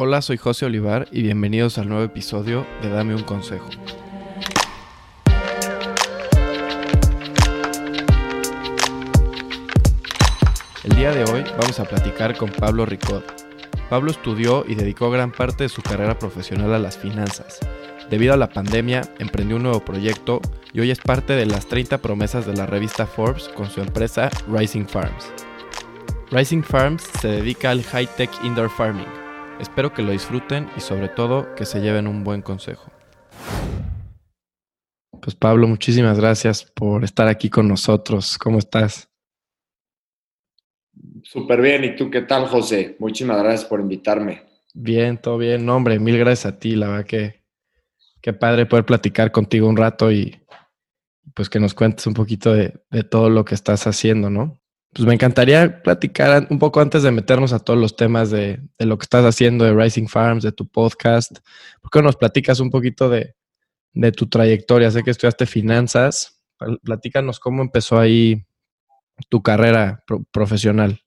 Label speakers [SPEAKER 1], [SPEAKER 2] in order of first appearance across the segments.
[SPEAKER 1] Hola, soy José Olivar y bienvenidos al nuevo episodio de Dame un Consejo. El día de hoy vamos a platicar con Pablo Ricot. Pablo estudió y dedicó gran parte de su carrera profesional a las finanzas. Debido a la pandemia, emprendió un nuevo proyecto y hoy es parte de las 30 promesas de la revista Forbes con su empresa Rising Farms. Rising Farms se dedica al high-tech indoor farming Espero que lo disfruten y sobre todo que se lleven un buen consejo. Pues Pablo, muchísimas gracias por estar aquí con nosotros. ¿Cómo estás?
[SPEAKER 2] Súper bien. ¿Y tú qué tal, José? Muchísimas gracias por invitarme.
[SPEAKER 1] Bien, todo bien. No, hombre, mil gracias a ti. La verdad que qué padre poder platicar contigo un rato y pues que nos cuentes un poquito de, de todo lo que estás haciendo, ¿no? Pues me encantaría platicar un poco antes de meternos a todos los temas de, lo que estás haciendo de Rising Farms, de tu podcast. ¿Por qué nos platicas un poquito de, tu trayectoria? Sé que estudiaste finanzas. Platícanos cómo empezó ahí tu carrera profesional.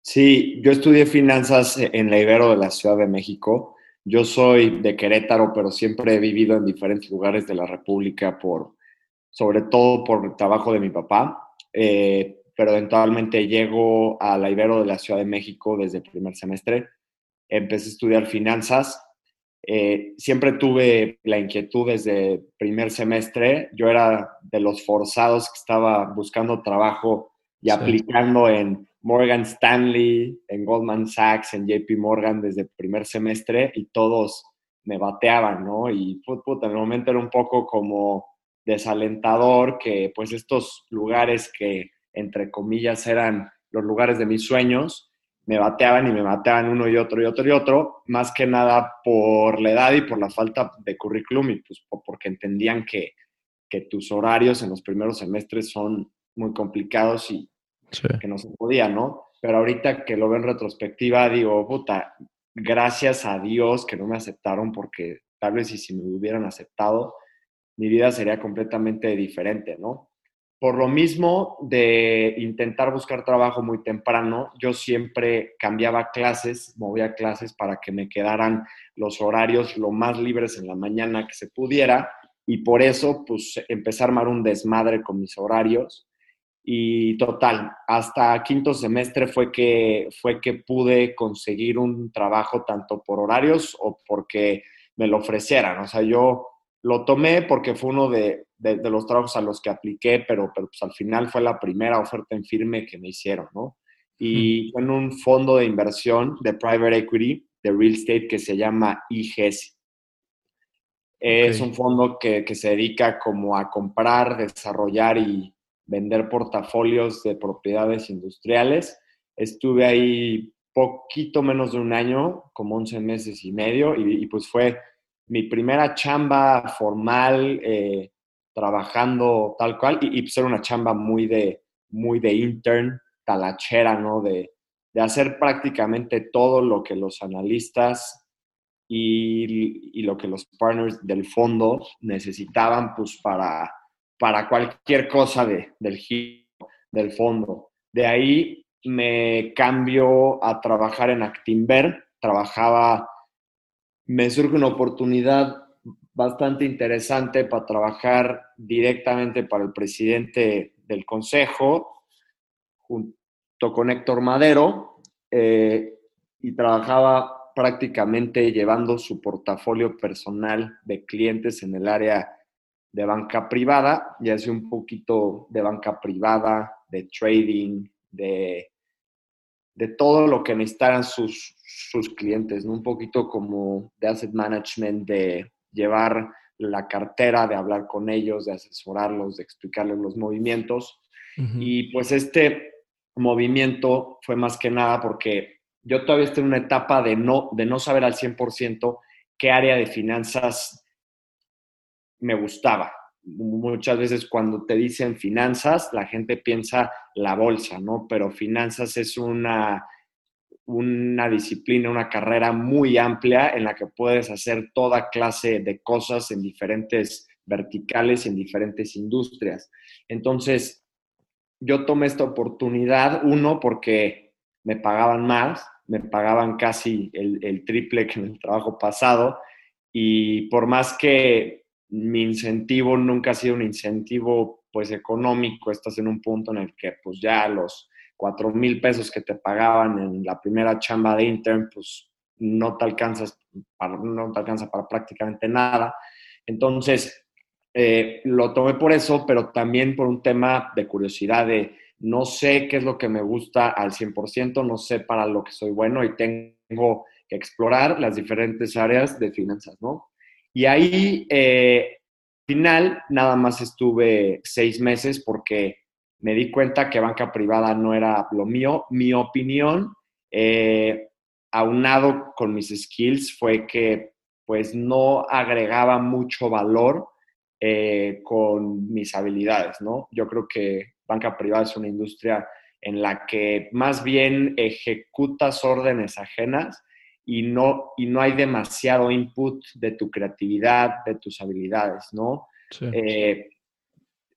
[SPEAKER 2] Sí, yo estudié finanzas en la Ibero de la Ciudad de México. Yo soy de Querétaro, pero siempre he vivido en diferentes lugares de la República por, sobre todo por el trabajo de mi papá. Eh, pero eventualmente llego a la Ibero de la Ciudad de México desde el primer semestre. Empecé a estudiar finanzas. Eh, siempre tuve la inquietud desde el primer semestre. Yo era de los forzados que estaba buscando trabajo y aplicando en Morgan Stanley, en Goldman Sachs, en JP Morgan desde el primer semestre y todos me bateaban, ¿no? Y en el momento era un poco como desalentador que pues estos lugares que entre comillas, eran los lugares de mis sueños, me bateaban y me bateaban uno y otro y otro y otro, más que nada por la edad y por la falta de currículum y pues porque entendían que, tus horarios en los primeros semestres son muy complicados y que no se podía, ¿no? Pero ahorita que lo veo en retrospectiva, digo, puta, gracias a Dios que no me aceptaron porque tal vez si me hubieran aceptado, mi vida sería completamente diferente, ¿no? Por lo mismo de intentar buscar trabajo muy temprano, yo siempre cambiaba clases, movía clases para que me quedaran los horarios lo más libres en la mañana que se pudiera y por eso pues empecé a armar un desmadre con mis horarios y total, hasta quinto semestre fue que, fue que pude conseguir un trabajo tanto por horarios o porque me lo ofrecieran. O sea, yo lo tomé porque fue uno de, los trabajos a los que apliqué, pero, pero pues al final fue la primera oferta en firme que me hicieron, ¿no? Y fue en un fondo de inversión de private equity, de real estate, que se llama IGES. Es un fondo que, que, se dedica como a comprar, desarrollar y vender portafolios de propiedades industriales. Estuve ahí poquito menos de un año, como 11 meses y medio, y, y pues fue mi primera chamba formal, eh, trabajando tal cual, y, pues era una chamba muy de, muy de intern, talachera, ¿no? De, hacer prácticamente todo lo que los analistas y, lo que los partners del fondo necesitaban, pues para, para cualquier cosa de, del giro del fondo. De ahí me cambio a trabajar en Actinver, trabajaba me surge una oportunidad bastante interesante para trabajar directamente para el presidente del Consejo, junto con Héctor Madero, eh, y trabajaba prácticamente llevando su portafolio personal de clientes en el área de banca privada, y hacía un poquito de banca privada, de trading, de de todo lo que necesitaran sus, sus clientes, ¿no? Un poquito como de asset management, de llevar la cartera, de hablar con ellos, de asesorarlos, de explicarles los movimientos. Y pues este movimiento fue más que nada porque yo todavía estoy en una etapa de no, de no saber al 100% qué área de finanzas me gustaba muchas veces cuando te dicen finanzas, la gente piensa la bolsa, ¿no? Pero finanzas es una, una disciplina, una carrera muy amplia en la que puedes hacer toda clase de cosas en diferentes verticales en diferentes industrias. Entonces, yo tomé esta oportunidad, uno, porque me pagaban más, me pagaban casi el, triple que en el trabajo pasado y por más que mi incentivo nunca ha sido un incentivo pues económico, estás en un punto en el que pues ya los cuatro mil pesos que te pagaban en la primera chamba de intern, pues no te alcanzas para, no te alcanza para prácticamente nada. Entonces, eh, lo tomé por eso, pero también por un tema de curiosidad de no sé qué es lo que me gusta al 100%, no sé para lo que soy bueno y tengo que explorar las diferentes áreas de finanzas, ¿no? Y ahí, eh, final, nada más estuve seis meses porque me di cuenta que banca privada no era lo mío. Mi opinión, eh, aunado con mis skills, fue que pues no agregaba mucho valor eh, con mis habilidades, ¿no? Yo creo que banca privada es una industria en la que más bien ejecutas órdenes ajenas y no, y no hay demasiado input de tu creatividad, de tus habilidades, ¿no? Eh,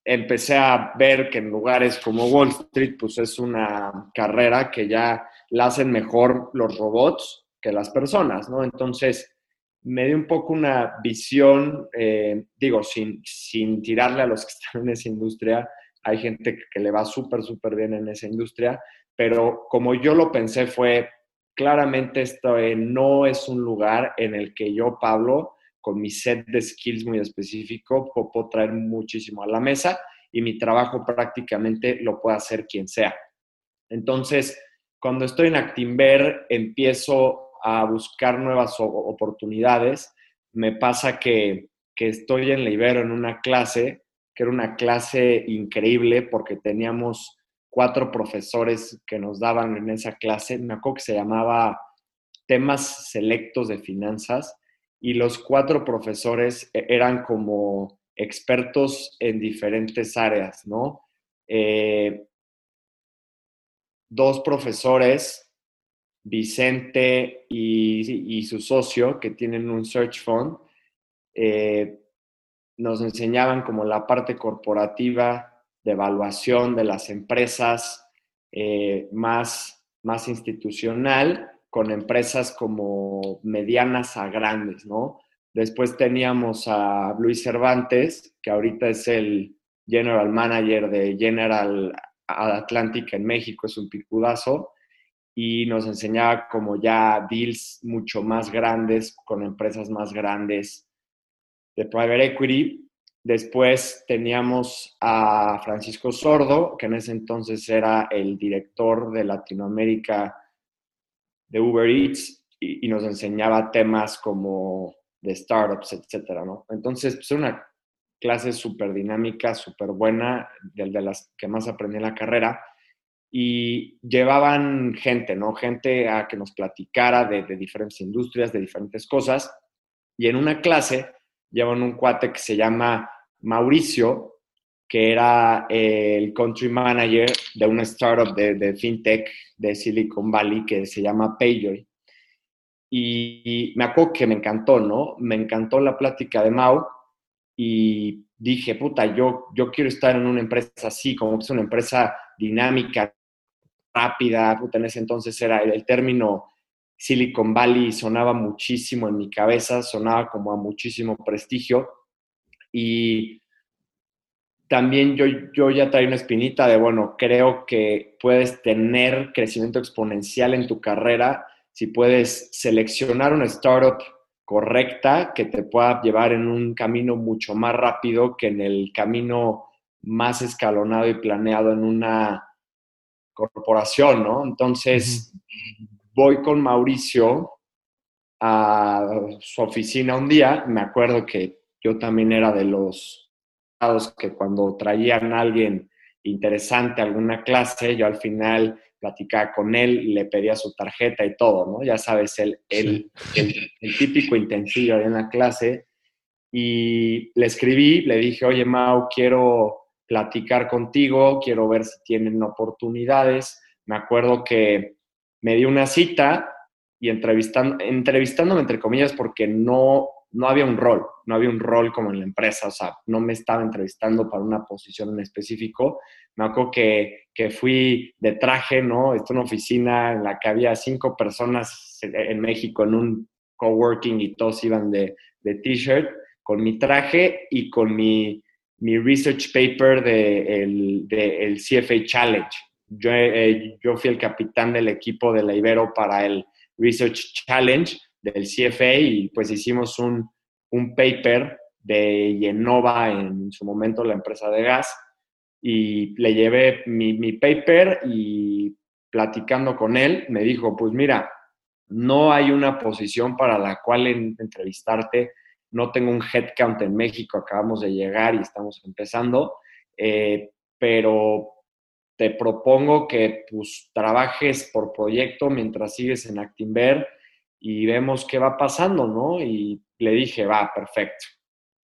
[SPEAKER 2] empecé a ver que en lugares como Wall Street, pues es una carrera que ya la hacen mejor los robots que las personas, ¿no? Entonces, me dio un poco una visión, eh, digo, sin, sin tirarle a los que están en esa industria, hay gente que le va súper, súper bien en esa industria, pero como yo lo pensé fue, claramente esto eh, no es un lugar en el que yo, Pablo, con mi set de skills muy específico, puedo traer muchísimo a la mesa y mi trabajo prácticamente lo puede hacer quien sea. Entonces, cuando estoy en Actimber, empiezo a buscar nuevas oportunidades. Me pasa que, estoy en la Ibero en una clase, que era una clase increíble porque teníamos cuatro profesores que nos daban en esa clase. Me acuerdo que se llamaba temas selectos de finanzas y los cuatro profesores e-, eran como expertos en diferentes áreas, ¿no? Eh, dos profesores Vicente y, su socio, que tienen un search fund, eh, nos enseñaban como la parte corporativa de evaluación de las empresas eh, más, más institucional, con empresas como medianas a grandes, ¿no? Después teníamos a Luis Cervantes, que ahorita es el General Manager de General Atlantic en México, es un picudazo y nos enseñaba como ya deals mucho más grandes con empresas más grandes de private equity. Después teníamos a Francisco Sordo, que en ese entonces era el director de Latinoamérica de Uber Eats y, nos enseñaba temas como de startups, etcétera, ¿no? Entonces, pues una clase súper dinámica, súper buena, de, de las que más aprendí en la carrera y llevaban gente, ¿no? Gente a que nos platicara de, diferentes industrias, de diferentes cosas. Y en una clase llevan un cuate que se llama Mauricio, que era el country manager de una startup de, fintech de Silicon Valley que se llama Payjoy. Y, me acuerdo que me encantó, ¿no? Me encantó la plática de Mau y dije, puta, yo, yo quiero estar en una empresa así, como es una empresa dinámica, rápida, en ese entonces era el, término Silicon Valley sonaba muchísimo en mi cabeza, sonaba como a muchísimo prestigio y también yo, yo ya traía una espinita de, bueno, creo que puedes tener crecimiento exponencial en tu carrera si puedes seleccionar una startup correcta que te pueda llevar en un camino mucho más rápido que en el camino más escalonado y planeado en una corporación, ¿no? Entonces, voy con Mauricio a su oficina un día, me acuerdo que yo también era de los que cuando traían a alguien interesante a alguna clase, yo al final platicaba con él, le pedía su tarjeta y todo, ¿no? Ya sabes, el, el, el, típico intensivo en la clase. Y le escribí, le dije, oye, Mau, quiero platicar contigo, quiero ver si tienen oportunidades. Me acuerdo que me di una cita y entrevistando, entrevistándome entre comillas porque no, no había un rol, no había un rol como en la empresa, o sea, no me estaba entrevistando para una posición en específico. Me acuerdo que, que fui de traje, ¿no? Esto una oficina en la que había cinco personas en México en un coworking y todos iban de, de t-shirt, con mi traje y con mi, mi research paper del de el CFA Challenge. Yo, eh, yo fui el capitán del equipo de la Ibero para el Research Challenge del CFA y pues hicimos un, un paper de Yenova en su momento, la empresa de gas, y le llevé mi, mi paper y platicando con él, me dijo, pues mira, no hay una posición para la cual entrevistarte, no tengo un headcount en México, acabamos de llegar y estamos empezando, eh, pero te propongo que pues, trabajes por proyecto mientras sigues en Actinver y vemos qué va pasando, ¿no? Y le dije, va, perfecto,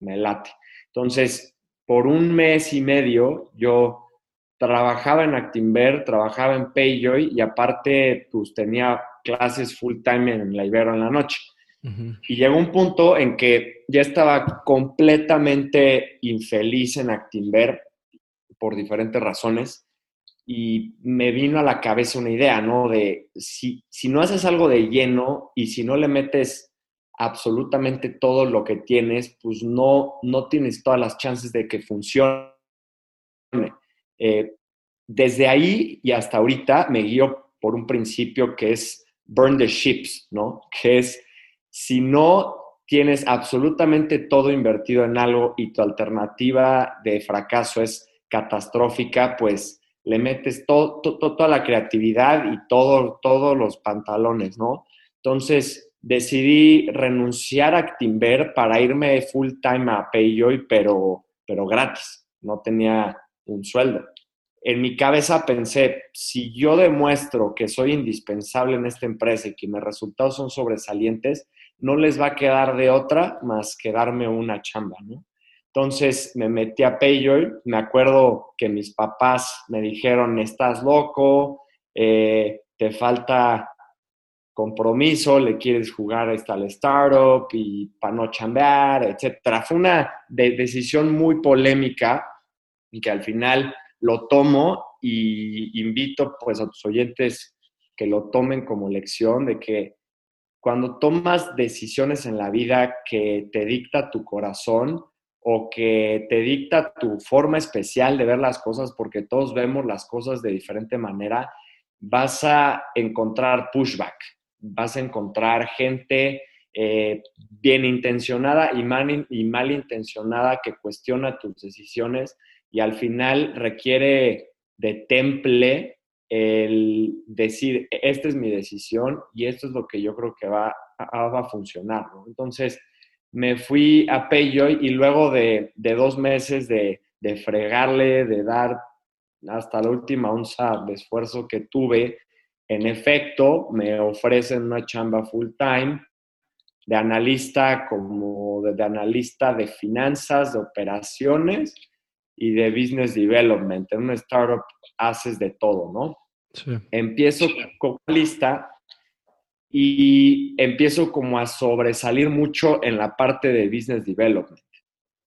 [SPEAKER 2] me late. Entonces, por un mes y medio yo trabajaba en Actinver, trabajaba en Payjoy y aparte pues tenía clases full time en la Ibero en la noche. Y llegó un punto en que ya estaba completamente infeliz en Actinver por diferentes razones y me vino a la cabeza una idea, ¿no? De si, si no haces algo de lleno y si no le metes absolutamente todo lo que tienes, pues no, no tienes todas las chances de que funcione. Eh, desde ahí y hasta ahorita me guío por un principio que es burn the ships, ¿no? Que es, si no tienes absolutamente todo invertido en algo y tu alternativa de fracaso es catastrófica, pues le metes toda la creatividad y todo, todos los pantalones, ¿no? Entonces decidí renunciar a Timber para irme full time a Payjoy, pero, pero gratis, no tenía un sueldo. En mi cabeza pensé, si yo demuestro que soy indispensable en esta empresa y que mis resultados son sobresalientes, no les va a quedar de otra más que darme una chamba, ¿no? Entonces me metí a Payjoy. Me acuerdo que mis papás me dijeron, estás loco, eh, te falta compromiso, le quieres jugar esta al startup y para no chambear, etc. Fue una decisión muy polémica y que al final lo tomo y invito pues a tus oyentes que lo tomen como lección de que cuando tomas decisiones en la vida que te dicta tu corazón, o que te dicta tu forma especial de ver las cosas, porque todos vemos las cosas de diferente manera, vas a encontrar pushback, vas a encontrar gente eh, bien intencionada y mal, y mal intencionada que cuestiona tus decisiones y al final requiere de temple el decir, esta es mi decisión y esto es lo que yo creo que va, va a funcionar. Entonces, me fui a Payjoy y luego de, dos meses de, fregarle, de dar hasta la última onza de esfuerzo que tuve, en efecto, me ofrecen una chamba full time de analista como de, analista de finanzas, de operaciones y de business development. En una startup haces de todo, ¿no? Empiezo como analista y empiezo como a sobresalir mucho en la parte de business development,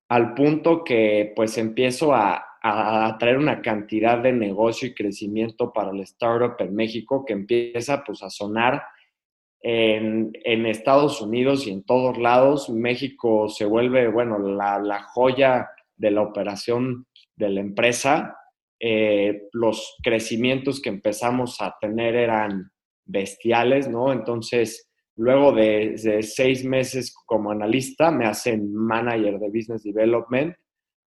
[SPEAKER 2] al punto que pues empiezo a, a traer una cantidad de negocio y crecimiento para el startup en México que empieza pues a sonar en, en, Estados Unidos y en todos lados. México se vuelve, bueno, la, la joya de la operación de la empresa. Eh, los crecimientos que empezamos a tener eran bestiales, ¿no? Entonces, luego de, seis meses como analista, me hacen manager de Business Development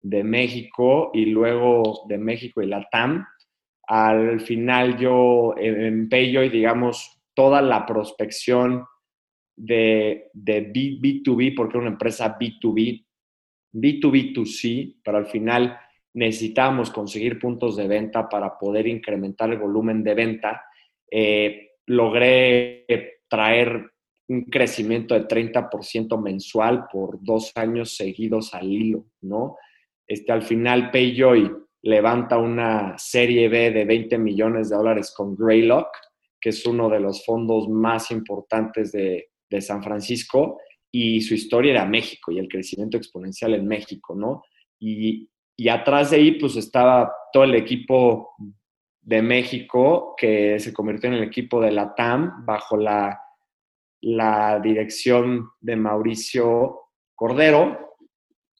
[SPEAKER 2] de México y luego de México y la TAM. Al final yo empello y digamos toda la prospección de, de B, 2 b porque es una empresa B2B, B2B2C, pero al final necesitamos conseguir puntos de venta para poder incrementar el volumen de venta. Eh, logré traer un crecimiento de 30% mensual por dos años seguidos al hilo, ¿no? Este, al final, Payjoy levanta una serie B de 20 millones de dólares con Greylock, que es uno de los fondos más importantes de, de San Francisco, y su historia era México y el crecimiento exponencial en México, ¿no? Y, y atrás de ahí, pues estaba todo el equipo de México que se convirtió en el equipo de la TAM bajo la, la dirección de Mauricio Cordero,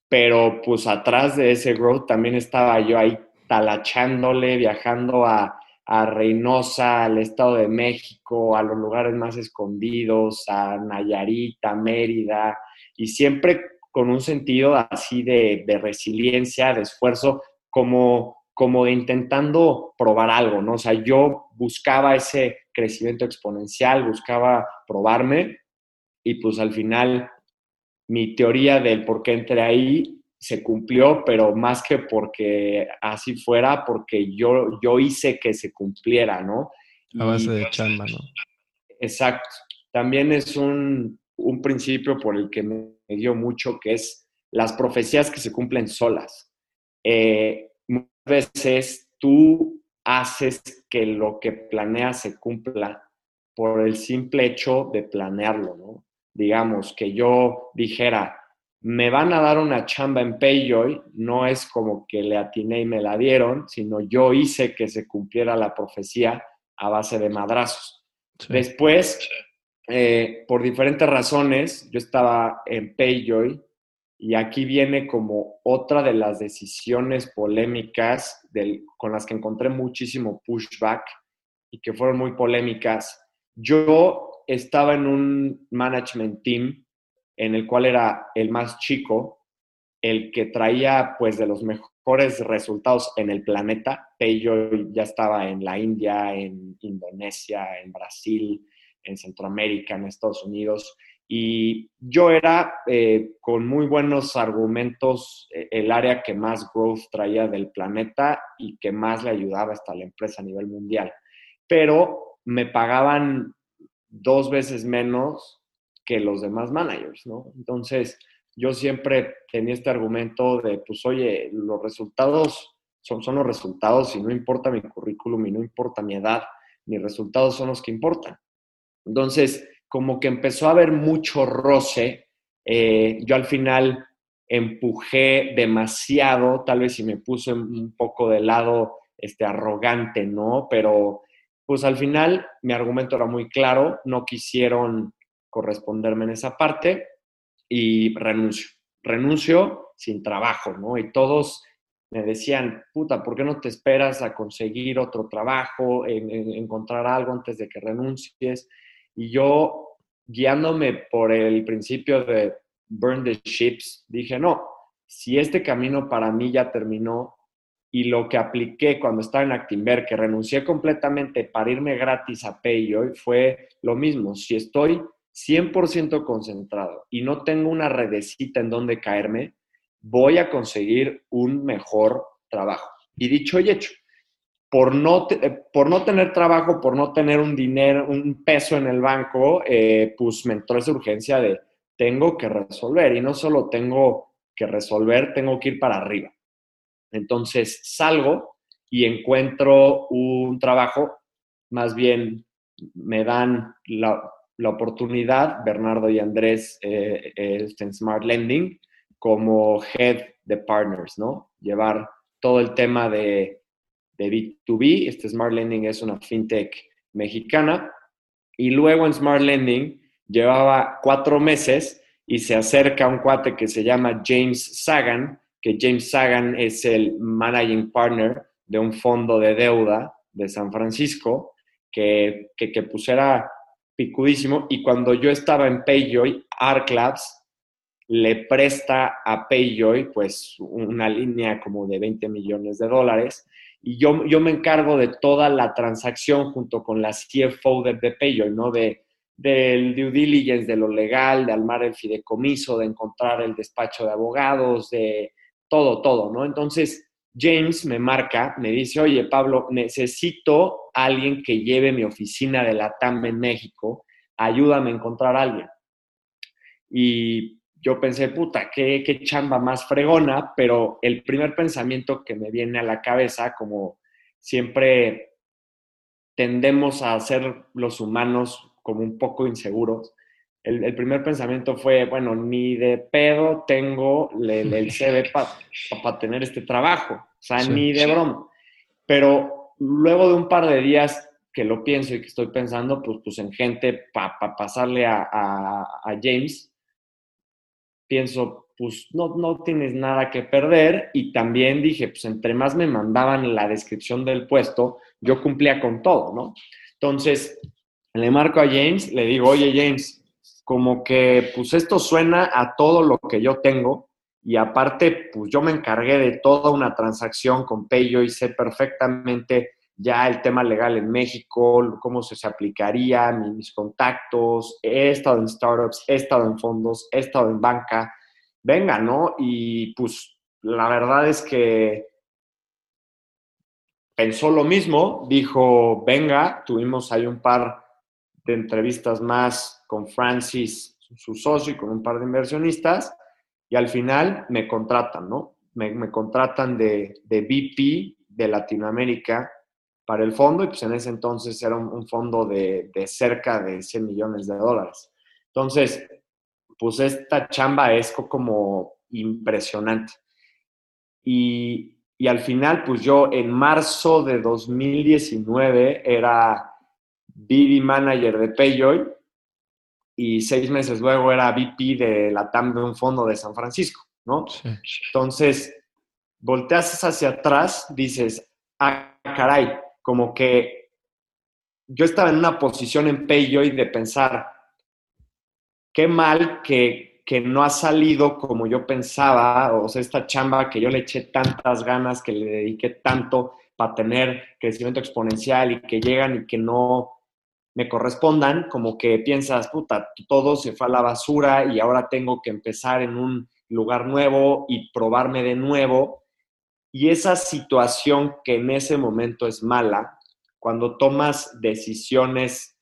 [SPEAKER 2] pero pues atrás de ese growth también estaba yo ahí talachándole, viajando a, a Reynosa, al Estado de México, a los lugares más escondidos, a Nayarit, a Mérida, y siempre con un sentido así de, resiliencia, de esfuerzo, como, como de intentando probar algo, ¿no? O sea, yo buscaba ese crecimiento exponencial, buscaba probarme, y pues al final mi teoría del por qué entré ahí se cumplió, pero más que porque así fuera, porque yo, yo hice que se cumpliera, ¿no?
[SPEAKER 1] A base de chamba, ¿no?
[SPEAKER 2] Exacto. También es un, un principio por el que me dio mucho, que es las profecías que se cumplen solas. Eh, veces tú haces que lo que planeas se cumpla por el simple hecho de planearlo, ¿no? Digamos, que yo dijera, me van a dar una chamba en Payjoy, no es como que le atiné y me la dieron, sino yo hice que se cumpliera la profecía a base de madrazos. Después, eh, por diferentes razones, yo estaba en Payjoy y aquí viene como otra de las decisiones polémicas con las que encontré muchísimo pushback y que fueron muy polémicas. Yo estaba en un management team en el cual era el más chico, el que traía pues de los mejores resultados en el planeta. Payjoy ya estaba en la India, en Indonesia, en Brasil, en Centroamérica, en Estados Unidos. Y yo era eh, con muy buenos argumentos eh, el área que más growth traía del planeta y que más le ayudaba hasta la empresa a nivel mundial. Pero me pagaban dos veces menos que los demás managers, ¿no? Entonces, yo siempre tenía este argumento de, pues, oye, los resultados son, son los resultados y no importa mi currículum y no importa mi edad, mis resultados son los que importan. Entonces, como que empezó a haber mucho roce. Eh, yo al final empujé demasiado, tal vez si me puse un poco de lado este, arrogante, ¿no? Pero pues al final mi argumento era muy claro, no quisieron corresponderme en esa parte y renuncio. Renuncio sin trabajo, ¿no? Y todos me decían, puta, ¿por qué no te esperas a conseguir otro trabajo, en, encontrar algo antes de que renuncies? Y yo, guiándome por el principio de burn the ships, dije, no, si este camino para mí ya terminó y lo que apliqué cuando estaba en Actimber, que renuncié completamente para irme gratis a Payoy, fue lo mismo. Si estoy 100% concentrado y no tengo una redecita en donde caerme, voy a conseguir un mejor trabajo. Y dicho y hecho, por no, eh, por no tener trabajo, por no tener un dinero, un peso en el banco, eh, pues me entró esa urgencia de tengo que resolver y no solo tengo que resolver, tengo que ir para arriba. Entonces salgo y encuentro un trabajo, más bien me dan la, oportunidad, Bernardo y Andrés, eh, en Smart Lending, como head de partners, ¿no? Llevar todo el tema de de B2B. Este Smart Lending es una fintech mexicana. Y luego en Smart Lending llevaba cuatro meses y se acerca un cuate que se llama James Sagan, que James Sagan es el managing partner de un fondo de deuda de San Francisco, que, que, que pues era picudísimo. Y cuando yo estaba en Payjoy, Arclabs le presta a Payjoy pues una línea como de 20 millones de dólares y yo, yo me encargo de toda la transacción junto con la CFO de, de ¿no? De, del due diligence, de lo legal, de armar el fideicomiso, de encontrar el despacho de abogados, de todo, todo, ¿no? Entonces, James me marca, me dice, oye, Pablo, necesito a alguien que lleve mi oficina de la TAM en México, ayúdame a encontrar a alguien. Y yo pensé, puta, qué, qué chamba más fregona, pero el primer pensamiento que me viene a la cabeza, como siempre tendemos a ser los humanos como un poco inseguros, el, primer pensamiento fue, bueno, ni de pedo tengo el, el CV para tener este trabajo, o sea, ni de broma. Pero luego de un par de días que lo pienso y que estoy pensando, pues, pues en gente para pasarle a, a, James, pienso, pues no, no tienes nada que perder. Y también dije, pues entre más me mandaban la descripción del puesto, yo cumplía con todo, ¿no? Entonces, le marco a James, le digo, oye James, como que pues esto suena a todo lo que yo tengo y aparte, pues yo me encargué de toda una transacción con Payo y sé perfectamente ya el tema legal en México, cómo se, aplicaría, mis, contactos, he estado en startups, he estado en fondos, he estado en banca, venga, ¿no? Y pues la verdad es que pensó lo mismo, dijo, venga, tuvimos ahí un par de entrevistas más con Francis, su socio, y con un par de inversionistas, y al final me contratan, ¿no? Me, contratan de, de VP de Latinoamérica para el fondo y pues en ese entonces era un, fondo de, cerca de 100 millones de dólares. Entonces, pues esta chamba es como impresionante. Y, al final, pues yo en marzo de 2019 era BD Manager de Payjoy y seis meses luego era VP de la TAM de un fondo de San Francisco, ¿no? Entonces, volteas hacia atrás, dices, ah, caray, como que yo estaba en una posición en Payjoy de pensar, qué mal que, que, no ha salido como yo pensaba, o sea, esta chamba que yo le eché tantas ganas, que le dediqué tanto para tener crecimiento exponencial y que llegan y que no me correspondan, como que piensas, puta, todo se fue a la basura y ahora tengo que empezar en un lugar nuevo y probarme de nuevo y esa situación que en ese momento es mala, cuando tomas decisiones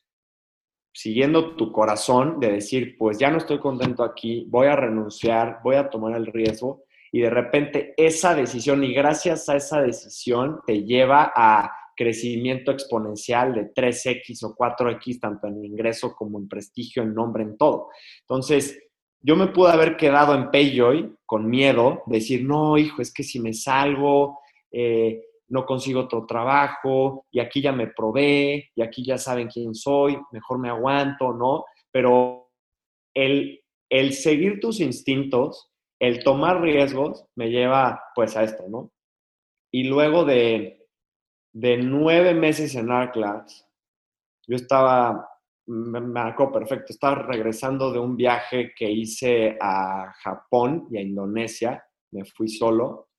[SPEAKER 2] siguiendo tu corazón de decir, pues ya no estoy contento aquí, voy a renunciar, voy a tomar el riesgo, y de repente esa decisión, y gracias a esa decisión, te lleva a crecimiento exponencial de 3X o 4X, tanto en ingreso como en prestigio, en nombre, en todo. Entonces, yo me pude haber quedado en Payjoy con miedo, decir, no, hijo, es que si me salgo, eh, no consigo otro trabajo, y aquí ya me probé, y aquí ya saben quién soy, mejor me aguanto, ¿no? Pero el, el seguir tus instintos, el tomar riesgos, me lleva pues a esto, ¿no? Y luego de, de nueve meses en Arclass, yo estaba me marcó perfecto. Estaba regresando de un viaje que hice a Japón y a Indonesia. Me fui solo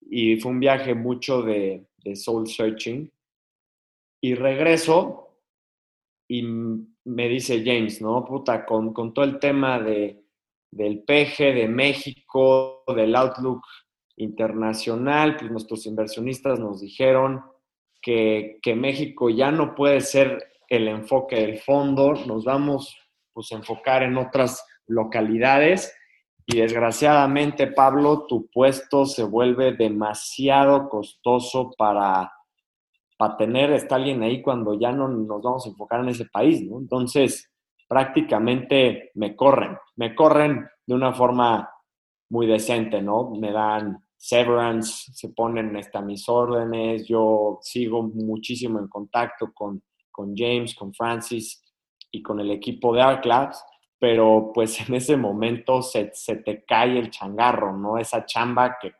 [SPEAKER 2] y fue un viaje mucho de, soul searching. Y regreso y me dice James, ¿no? Puta, con, con todo el tema de, del PG, de México, del Outlook internacional, pues nuestros inversionistas nos dijeron que, que México ya no puede ser el enfoque del fondo, nos vamos pues, a enfocar en otras localidades y desgraciadamente, Pablo, tu puesto se vuelve demasiado costoso para, para tener, está alguien ahí cuando ya no nos vamos a enfocar en ese país. Entonces, prácticamente me corren, me corren de una forma muy decente, ¿no? Me dan severance, se ponen hasta mis órdenes, yo sigo muchísimo en contacto con con James, con Francis y con el equipo de Art Labs, pero pues en ese momento se, te cae el changarro, ¿no? Esa chamba que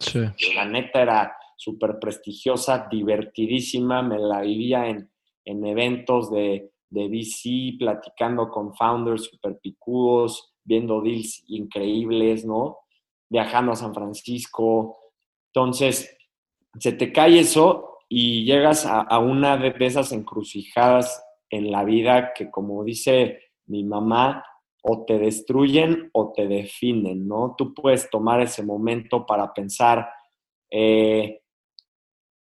[SPEAKER 2] la neta era súper prestigiosa, divertidísima, me la vivía en, en eventos de, de VC, platicando con founders súper picudos, viendo deals increíbles, ¿no? Viajando a San Francisco. Entonces, se te cae eso y llegas a, una de, esas encrucijadas en la vida que, como dice mi mamá, o te destruyen o te definen, ¿no? Tú puedes tomar ese momento para pensar, eh,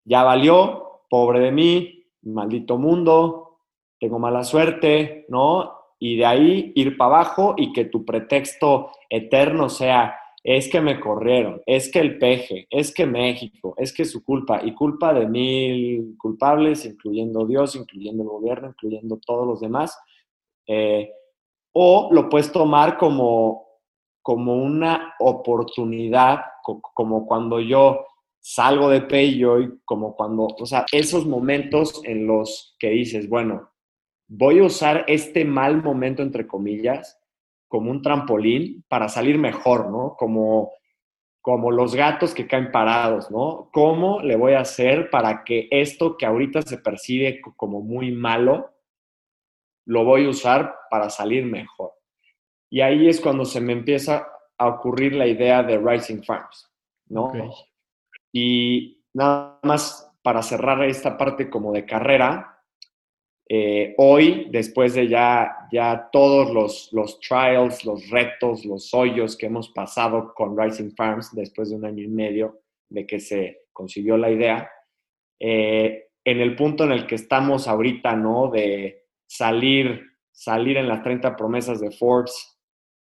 [SPEAKER 2] ya valió, pobre de mí, maldito mundo, tengo mala suerte, ¿no? Y de ahí ir para abajo y que tu pretexto eterno sea, es que me corrieron, es que el peje, es que México, es que su culpa y culpa de mil culpables, incluyendo Dios, incluyendo el gobierno, incluyendo todos los demás, eh, o lo puedes tomar como, como una oportunidad, como cuando yo salgo de Payjoy, como cuando, o sea, esos momentos en los que dices, bueno, voy a usar este mal momento, entre comillas, como un trampolín para salir mejor, ¿no? Como, como los gatos que caen parados, ¿no? ¿Cómo le voy a hacer para que esto que ahorita se percibe como muy malo, lo voy a usar para salir mejor? Y ahí es cuando se me empieza a ocurrir la idea de Rising Farms, ¿no? Y nada más para cerrar esta parte como de carrera, eh, hoy, después de ya, ya todos los, los trials, los retos, los hoyos que hemos pasado con Rising Farms, después de un año y medio de que se consiguió la idea, eh, en el punto en el que estamos ahorita, ¿no? De salir, salir en las 30 promesas de Forbes,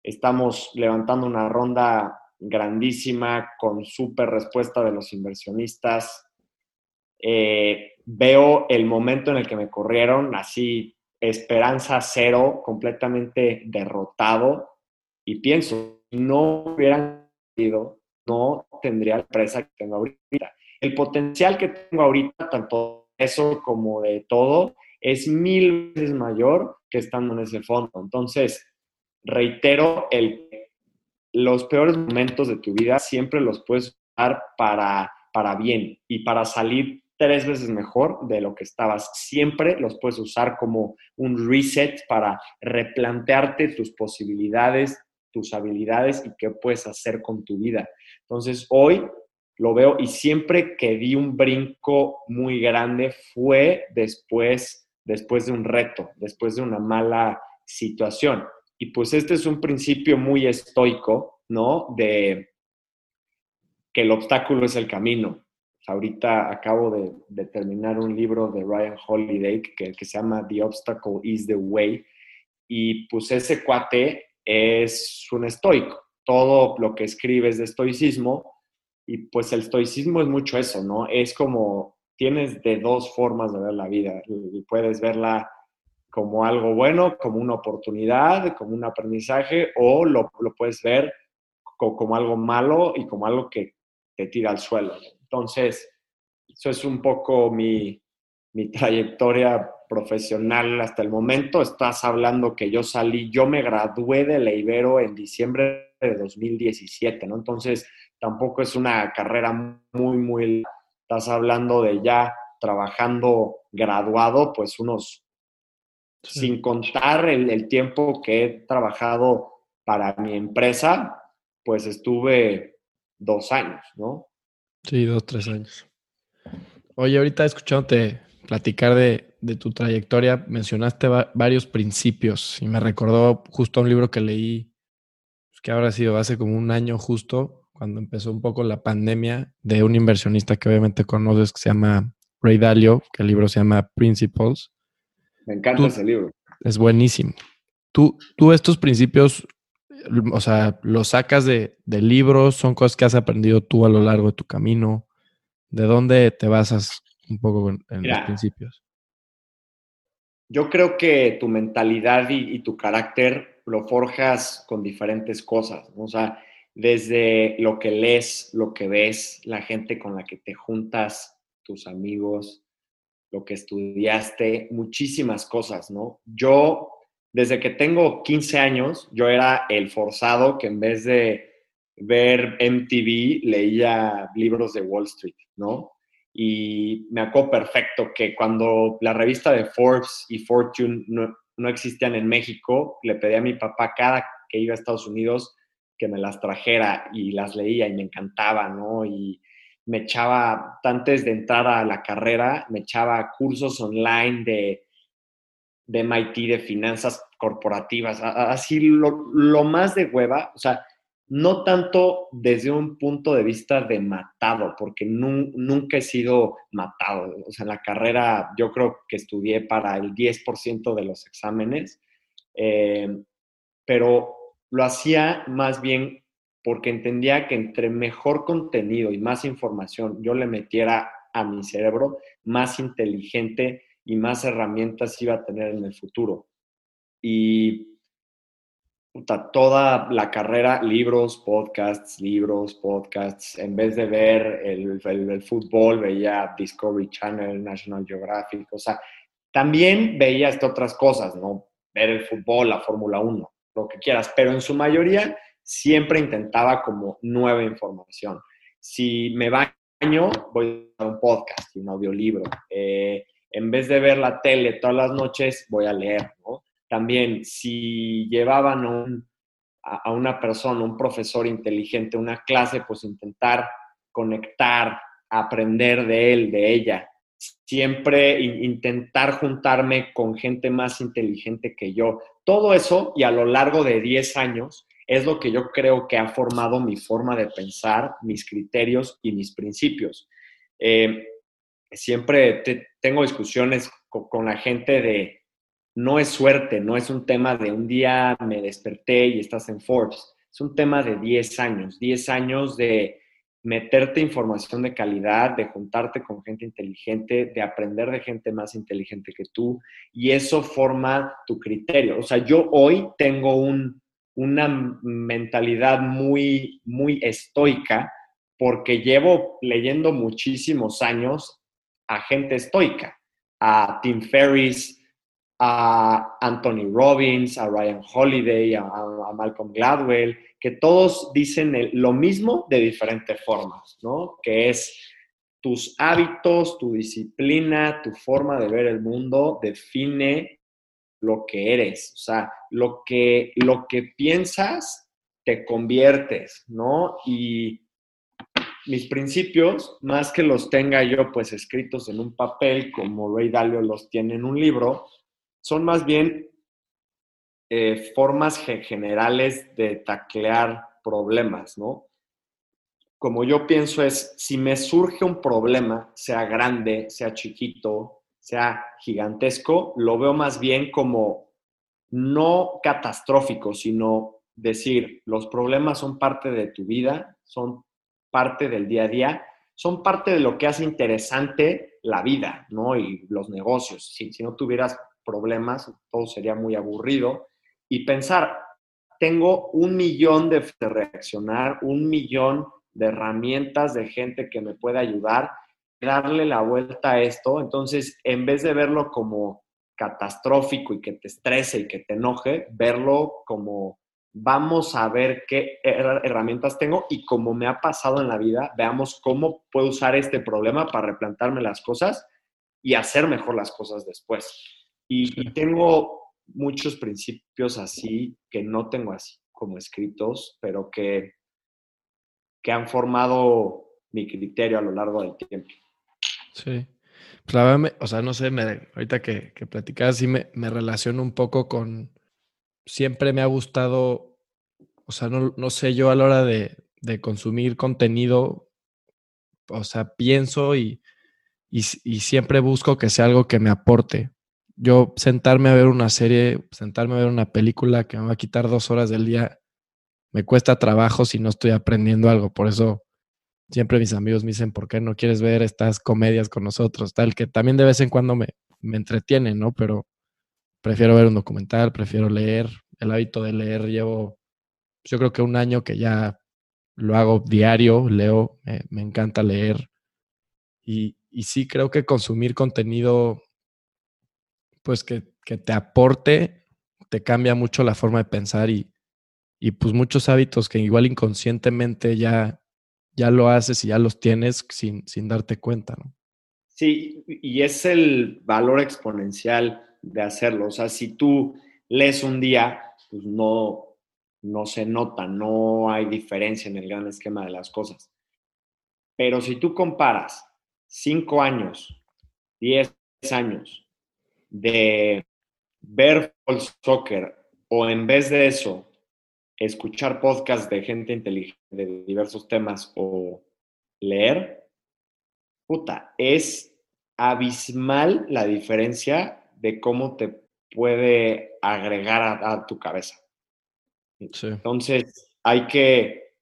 [SPEAKER 2] estamos levantando una ronda grandísima con súper respuesta de los inversionistas. Eh, veo el momento en el que me corrieron, así, esperanza cero, completamente derrotado, y pienso, no hubieran ido, no tendría la empresa que tengo ahorita. El potencial que tengo ahorita, tanto eso como de todo, es mil veces mayor que estando en ese fondo. Entonces, reitero, el, los peores momentos de tu vida siempre los puedes usar para, para bien y para salir tres veces mejor de lo que estabas. Siempre los puedes usar como un reset para replantearte tus posibilidades, tus habilidades y qué puedes hacer con tu vida. Entonces, hoy lo veo y siempre que di un brinco muy grande fue después, después de un reto, después de una mala situación. Y pues este es un principio muy estoico, ¿no? De que el obstáculo es el camino ahorita acabo de, terminar un libro de Ryan Holiday que, se llama The Obstacle is the Way. Y pues ese cuate es un estoico. Todo lo que escribe es de estoicismo. Y pues el estoicismo es mucho eso, ¿no? Es como tienes de dos formas de ver la vida. Y puedes verla como algo bueno, como una oportunidad, como un aprendizaje, o lo, lo puedes ver como, como, algo malo y como algo que te tira al suelo. Entonces, eso es un poco mi, trayectoria profesional hasta el momento. Estás hablando que yo salí, yo me gradué de la Ibero en diciembre de 2017, ¿no? Entonces, tampoco es una carrera muy, muy... Estás hablando de ya trabajando graduado, pues unos, sin contar el, el, tiempo que he trabajado para mi empresa, pues estuve dos años, ¿no?
[SPEAKER 1] Sí, dos, tres años. Oye, ahorita escuchándote platicar de, tu trayectoria, mencionaste varios principios y me recordó justo un libro que leí, pues, que habrá sido hace como un año justo, cuando empezó un poco la pandemia, de un inversionista que obviamente conoces que se llama Ray Dalio, que el libro se llama Principles.
[SPEAKER 2] Me encanta ese libro.
[SPEAKER 1] Es buenísimo. Tú, tú estos principios o sea, lo sacas de, libros, son cosas que has aprendido tú a lo largo de tu camino. ¿De dónde te basas un poco en, los principios?
[SPEAKER 2] Yo creo que tu mentalidad y, tu carácter lo forjas con diferentes cosas. O sea, desde lo que lees, lo que ves, la gente con la que te juntas, tus amigos, lo que estudiaste, muchísimas cosas, ¿no? Yo desde que tengo 15 años, yo era el forzado que en vez de ver MTV leía libros de Wall Street, ¿no? Y me acuerdo perfecto que cuando la revista de Forbes y Fortune no, no existían en México, le pedí a mi papá cada que iba a Estados Unidos que me las trajera y las leía y me encantaba, ¿no? Y me echaba, antes de entrar a la carrera, me echaba cursos online de de MIT de finanzas corporativas, así lo, más de hueva, o sea, no tanto desde un punto de vista de matado, porque nunca he sido matado. O sea, en la carrera yo creo que estudié para el 10% de los exámenes, eh, pero lo hacía más bien porque entendía que entre mejor contenido y más información yo le metiera a mi cerebro, más inteligente y más herramientas iba a tener en el futuro. Y toda la carrera, libros, podcasts, libros, podcasts. En vez de ver el, el, fútbol, veía Discovery Channel, National Geographic. O sea, también veía estas otras cosas, ¿no? Ver el fútbol, la Fórmula 1, lo que quieras. Pero en su mayoría siempre intentaba como nueva información. Si me baño, voy a un podcast un audiolibro. Eh, en vez de ver la tele todas las noches, voy a leer, ¿no? También, si llevaban a, una persona, un profesor inteligente, una clase, pues intentar conectar, aprender de él, de ella. Siempre intentar juntarme con gente más inteligente que yo. Todo eso, y a lo largo de 10 años, es lo que yo creo que ha formado mi forma de pensar, mis criterios y mis principios. Eh, siempre tengo discusiones con la gente de, no es suerte, no es un tema de un día me desperté y estás en Forbes. Es un tema de 10 años, 10 años de meterte información de calidad, de juntarte con gente inteligente, de aprender de gente más inteligente que tú, y eso forma tu criterio. O sea, yo hoy tengo una mentalidad muy, muy estoica porque llevo leyendo muchísimos años a gente estoica, a Tim Ferriss, a Anthony Robbins, a Ryan Holiday, a, Malcolm Gladwell, que todos dicen lo mismo de diferentes formas, ¿no? Que es tus hábitos, tu disciplina, tu forma de ver el mundo define lo que eres, o sea, lo que, lo que piensas te conviertes, ¿no? Y mis principios, más que los tenga yo pues escritos en un papel como Ray Dalio los tiene en un libro, son más bien eh, formas generales de taclear problemas, ¿no? Como yo pienso es, si me surge un problema, sea grande, sea chiquito, sea gigantesco, lo veo más bien como no catastrófico, sino decir, los problemas son parte de tu vida, son parte del día a día, son parte de lo que hace interesante la vida, ¿no? Y los negocios. Si, no tuvieras problemas, todo sería muy aburrido. Y pensar, tengo un millón de, reaccionar, un millón de herramientas de gente que me puede ayudar, darle la vuelta a esto. Entonces, en vez de verlo como catastrófico y que te estrese y que te enoje, verlo como vamos a ver qué herramientas tengo y como me ha pasado en la vida, veamos cómo puedo usar este problema para replantarme las cosas y hacer mejor las cosas después. Y, tengo muchos principios así que no tengo así como escritos, pero que, que han formado mi criterio a lo largo del tiempo.
[SPEAKER 1] Sí. Pues la verdad, o sea, no sé, me, ahorita que, que platicabas, sí me, me relaciono un poco con. Siempre me ha gustado, o sea, no, no sé, yo a la hora de, de consumir contenido, o sea, pienso y, y, siempre busco que sea algo que me aporte yo sentarme a ver una serie, sentarme a ver una película que me va a quitar dos horas del día, me cuesta trabajo si no estoy aprendiendo algo. Por eso siempre mis amigos me dicen, ¿por qué no quieres ver estas comedias con nosotros? Tal, que también de vez en cuando me, me entretienen, ¿no? Pero prefiero ver un documental, prefiero leer. El hábito de leer llevo, yo creo que un año que ya lo hago diario, leo, me, encanta leer. Y, y sí creo que consumir contenido pues que, te aporte, te cambia mucho la forma de pensar y, pues muchos hábitos que igual inconscientemente ya, ya lo haces y ya los tienes sin, sin darte cuenta, ¿no?
[SPEAKER 2] Sí, y es el valor exponencial de hacerlo. O sea, si tú lees un día, pues no, no se nota, no hay diferencia en el gran esquema de las cosas. Pero si tú comparas cinco años, diez años, de ver soccer o en vez de eso, escuchar podcasts de gente inteligente de diversos temas o leer, puta, es abismal la diferencia de cómo te puede agregar a, tu cabeza. Entonces, hay que,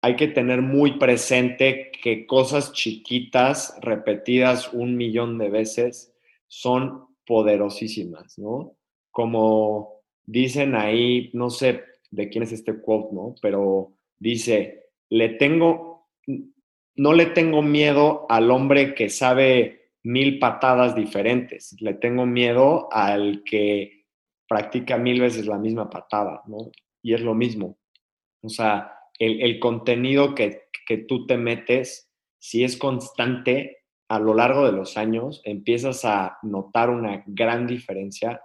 [SPEAKER 2] hay que tener muy presente que cosas chiquitas, repetidas un millón de veces, son poderosísimas, ¿no? Como dicen ahí, no sé, de quién es este quote, ¿no? Pero dice, le tengo, no le tengo miedo al hombre que sabe mil patadas diferentes, le tengo miedo al que practica mil veces la misma patada, ¿no? Y es lo mismo. O sea, el, el contenido que, que tú te metes, si es constante, a lo largo de los años empiezas a notar una gran diferencia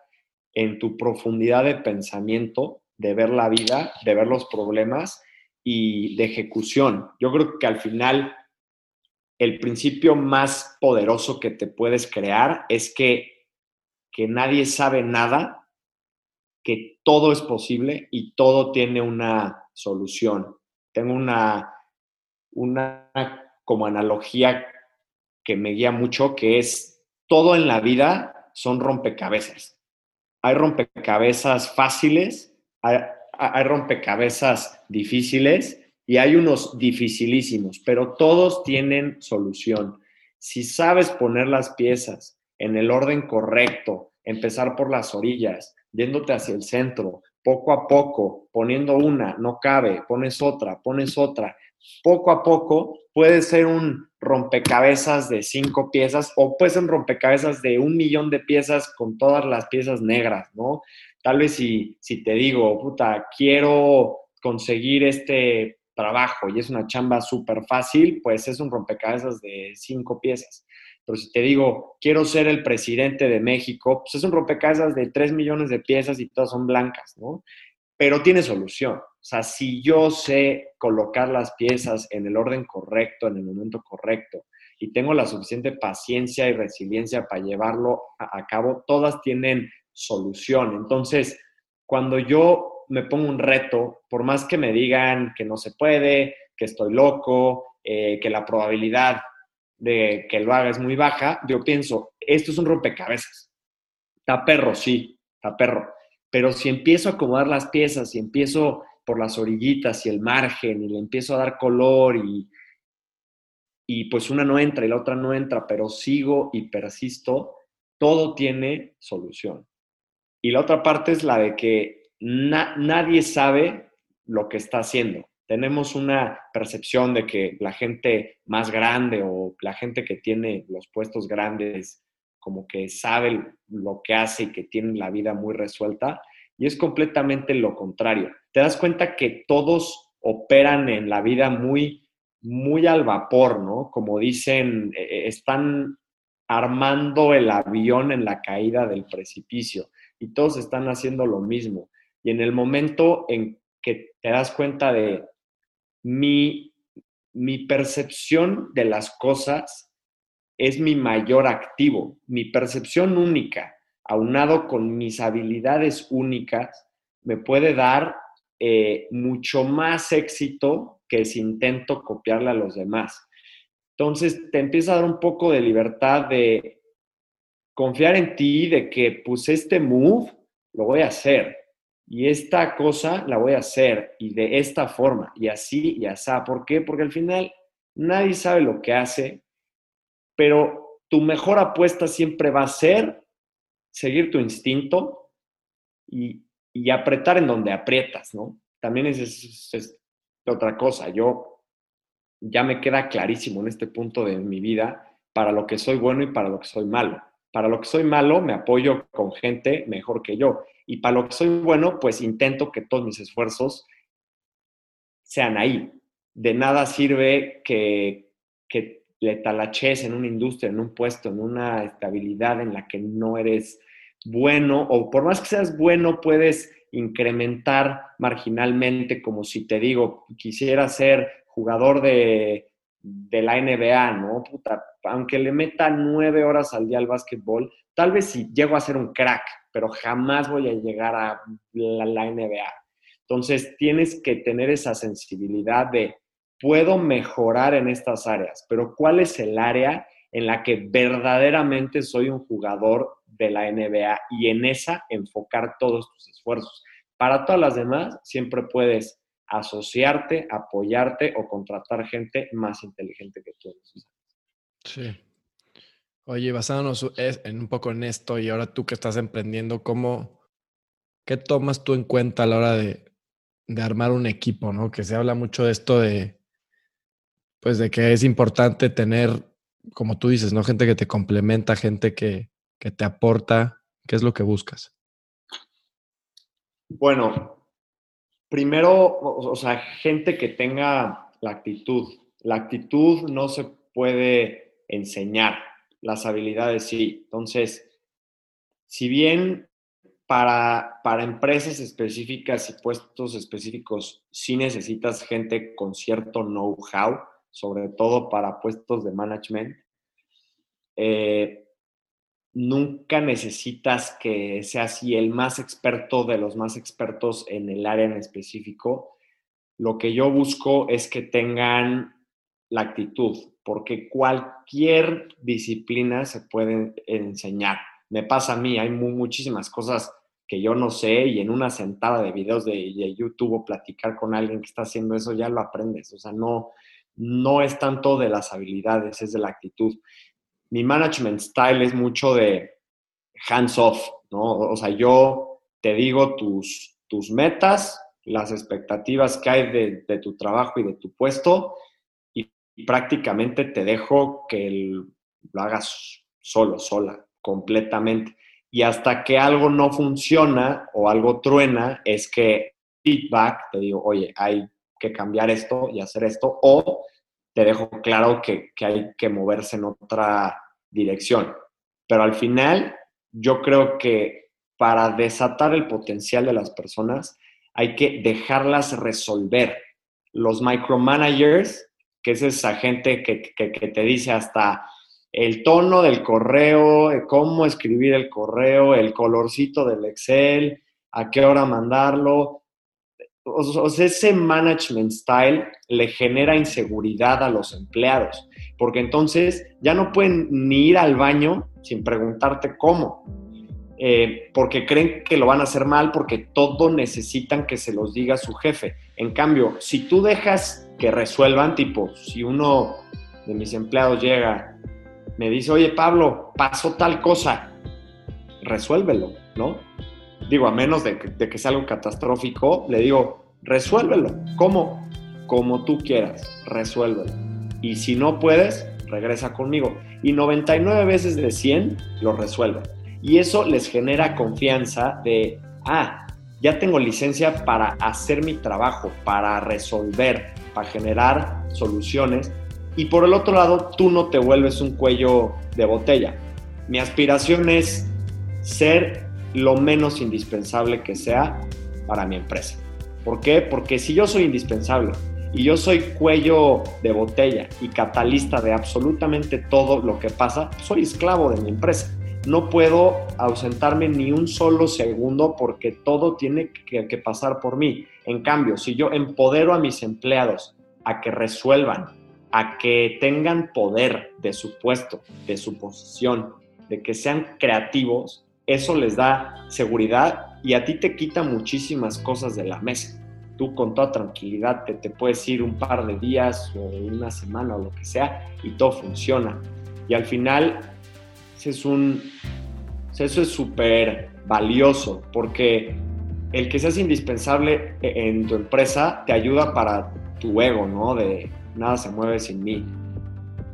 [SPEAKER 2] en tu profundidad de pensamiento, de ver la vida, de ver los problemas y de ejecución. Yo creo que al final el principio más poderoso que te puedes crear es que, que nadie sabe nada, que todo es posible y todo tiene una solución. Tengo una, una como analogía que me guía mucho, que es todo en la vida son rompecabezas. Hay rompecabezas fáciles, hay, rompecabezas difíciles y hay unos dificilísimos, pero todos tienen solución. Si sabes poner las piezas en el orden correcto, empezar por las orillas, yéndote hacia el centro, poco a poco, poniendo una, no cabe, pones otra, pones otra, poco a poco puede ser un rompecabezas de cinco piezas o puede ser un rompecabezas de un millón de piezas con todas las piezas negras, ¿no? Tal vez si, si te digo, puta, quiero conseguir este trabajo y es una chamba súper fácil, pues es un rompecabezas de cinco piezas. Pero si te digo, quiero ser el presidente de México, pues es un rompecabezas de tres millones de piezas y todas son blancas, ¿no? Pero tiene solución. O sea, si yo sé colocar las piezas en el orden correcto, en el momento correcto, y tengo la suficiente paciencia y resiliencia para llevarlo a, cabo, todas tienen solución. Entonces, cuando yo me pongo un reto, por más que me digan que no se puede, que estoy loco, eh, que la probabilidad de que lo haga es muy baja, yo pienso, esto es un rompecabezas. Está perro, sí, está perro. Pero si empiezo a acomodar las piezas, y empiezo por las orillitas y el margen y le empiezo a dar color y, y pues una no entra y la otra no entra, pero sigo y persisto, todo tiene solución. Y la otra parte es la de que nadie sabe lo que está haciendo. Tenemos una percepción de que la gente más grande o la gente que tiene los puestos grandes como que sabe lo que hace y que tiene la vida muy resuelta y es completamente lo contrario. Te das cuenta que todos operan en la vida muy, muy al vapor, ¿no? Como dicen, eh, eh, están armando el avión en la caída del precipicio y todos están haciendo lo mismo. Y en el momento en que te das cuenta de mi, mi percepción de las cosas es mi mayor activo, mi percepción única aunado con mis habilidades únicas, me puede dar eh, mucho más éxito que si intento copiarle a los demás. Entonces te empieza a dar un poco de libertad de confiar en ti, de que pues este move lo voy a hacer y esta cosa la voy a hacer y de esta forma y así y así. ¿Por qué? Porque al final nadie sabe lo que hace, pero tu mejor apuesta siempre va a ser seguir tu instinto y, apretar en donde aprietas, ¿no? También es, otra cosa. Yo ya me queda clarísimo en este punto de mi vida para lo que soy bueno y para lo que soy malo. Para lo que soy malo me apoyo con gente mejor que yo. Y para lo que soy bueno, pues intento que todos mis esfuerzos sean ahí. De nada sirve que, que le talaches en una industria, en un puesto, en una estabilidad en la que no eres bueno, o por más que seas bueno, puedes incrementar marginalmente, como si te digo, quisiera ser jugador de, de la NBA, ¿no? Puta, aunque le meta nueve horas al día al básquetbol, tal vez si llego a ser un crack, pero jamás voy a llegar a la NBA. Entonces, tienes que tener esa sensibilidad de, puedo mejorar en estas áreas, pero ¿cuál es el área en la que verdaderamente soy un jugador de la NBA y en esa enfocar todos tus esfuerzos. Para todas las demás, siempre puedes asociarte, apoyarte o contratar gente más inteligente que tú.
[SPEAKER 1] Sí. Oye, basándonos en un poco en esto y ahora tú que estás emprendiendo, ¿cómo, qué tomas tú en cuenta a la hora de, de armar un equipo, ¿no? Que se habla mucho de esto de, pues de que es importante tener, como tú dices, ¿no? Gente que te complementa, gente que, que te aporta. ¿Qué es lo que buscas?
[SPEAKER 2] Bueno, primero, o sea, gente que tenga la actitud. La actitud no se puede enseñar, las habilidades sí. Entonces, si bien para, para empresas específicas y puestos específicos sí necesitas gente con cierto know-how, sobre todo para puestos de management, eh, nunca necesitas que seas así el más experto de los más expertos en el área en específico. Lo que yo busco es que tengan la actitud, porque cualquier disciplina se puede enseñar. Me pasa a mí, hay muchísimas cosas que yo no sé y en una sentada de videos de, YouTube o platicar con alguien que está haciendo eso ya lo aprendes. O sea, no, no es tanto de las habilidades, es de la actitud. Mi management style es mucho de hands off, ¿no? O sea, yo te digo tus, tus metas, las expectativas que hay de, de tu trabajo y de tu puesto prácticamente te dejo que lo hagas solo, sola, completamente. Y hasta que algo no funciona o algo truena, es que feedback, te digo, oye, hay que cambiar esto y hacer esto, o te dejo claro que, que hay que moverse en otra dirección. Pero al final, yo creo que para desatar el potencial de las personas, hay que dejarlas resolver. Los micromanagers que es esa gente que, te dice hasta el tono del correo, eh, cómo escribir el correo, el colorcito del Excel, a qué hora mandarlo. O, sea, ese management style le genera inseguridad a los empleados, porque entonces ya no pueden ni ir al baño sin preguntarte cómo, eh, porque creen que lo van a hacer mal, porque todo necesitan que se los diga su jefe. En cambio, si tú dejas que resuelvan, tipo, si uno de mis empleados llega, me dice, oye Pablo, pasó tal cosa, resuélvelo, ¿no? Digo, a menos de que, sea algo catastrófico, le digo, resuélvelo. ¿Cómo? Como tú quieras, resuélvelo. Y si no puedes, regresa conmigo. Y 99 veces de 100 lo resuelven. Y eso les genera confianza de, ah, ya tengo licencia para hacer mi trabajo, para resolver, para generar soluciones. Y por el otro lado, tú no te vuelves un cuello de botella. Mi aspiración es ser lo menos indispensable que sea para mi empresa. ¿Por qué? Porque si yo soy indispensable y yo soy cuello de botella y catalista de absolutamente todo lo que pasa, soy esclavo de mi empresa no puedo ausentarme ni un solo segundo porque todo tiene que, pasar por mí. En cambio, si yo empodero a mis empleados a que resuelvan, a que tengan poder de su puesto, de su posición, de que sean creativos, eso les da seguridad y a ti te quita muchísimas cosas de la mesa. Tú con toda tranquilidad te, te puedes ir un par de días o una semana o lo que sea y todo funciona. Y al final eso es un, eso es súper valioso porque el que seas indispensable e, en tu empresa te ayuda para tu ego, ¿no? De nada se mueve sin mí.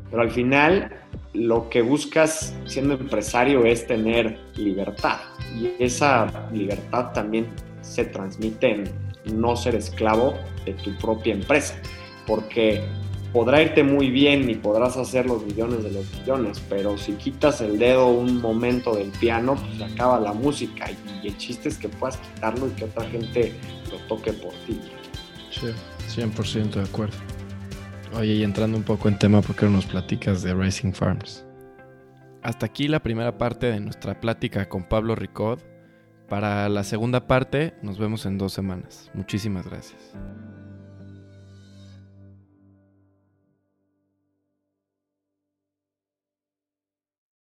[SPEAKER 2] Pero al final lo que buscas siendo empresario es tener libertad y esa libertad también se transmite en no ser esclavo de tu propia empresa, porque podrá irte muy bien y podrás hacer los millones de los millones, pero si quitas el dedo un momento del piano, pues acaba la música y el chiste es que puedas quitarlo y que otra gente lo toque por ti.
[SPEAKER 1] Sí, 100% de acuerdo. Oye, y entrando un poco en tema, ¿por qué no nos platicas de Racing Farms? Hasta aquí la primera parte de nuestra plática con Pablo Ricod. Para la segunda parte nos vemos en dos semanas. Muchísimas gracias.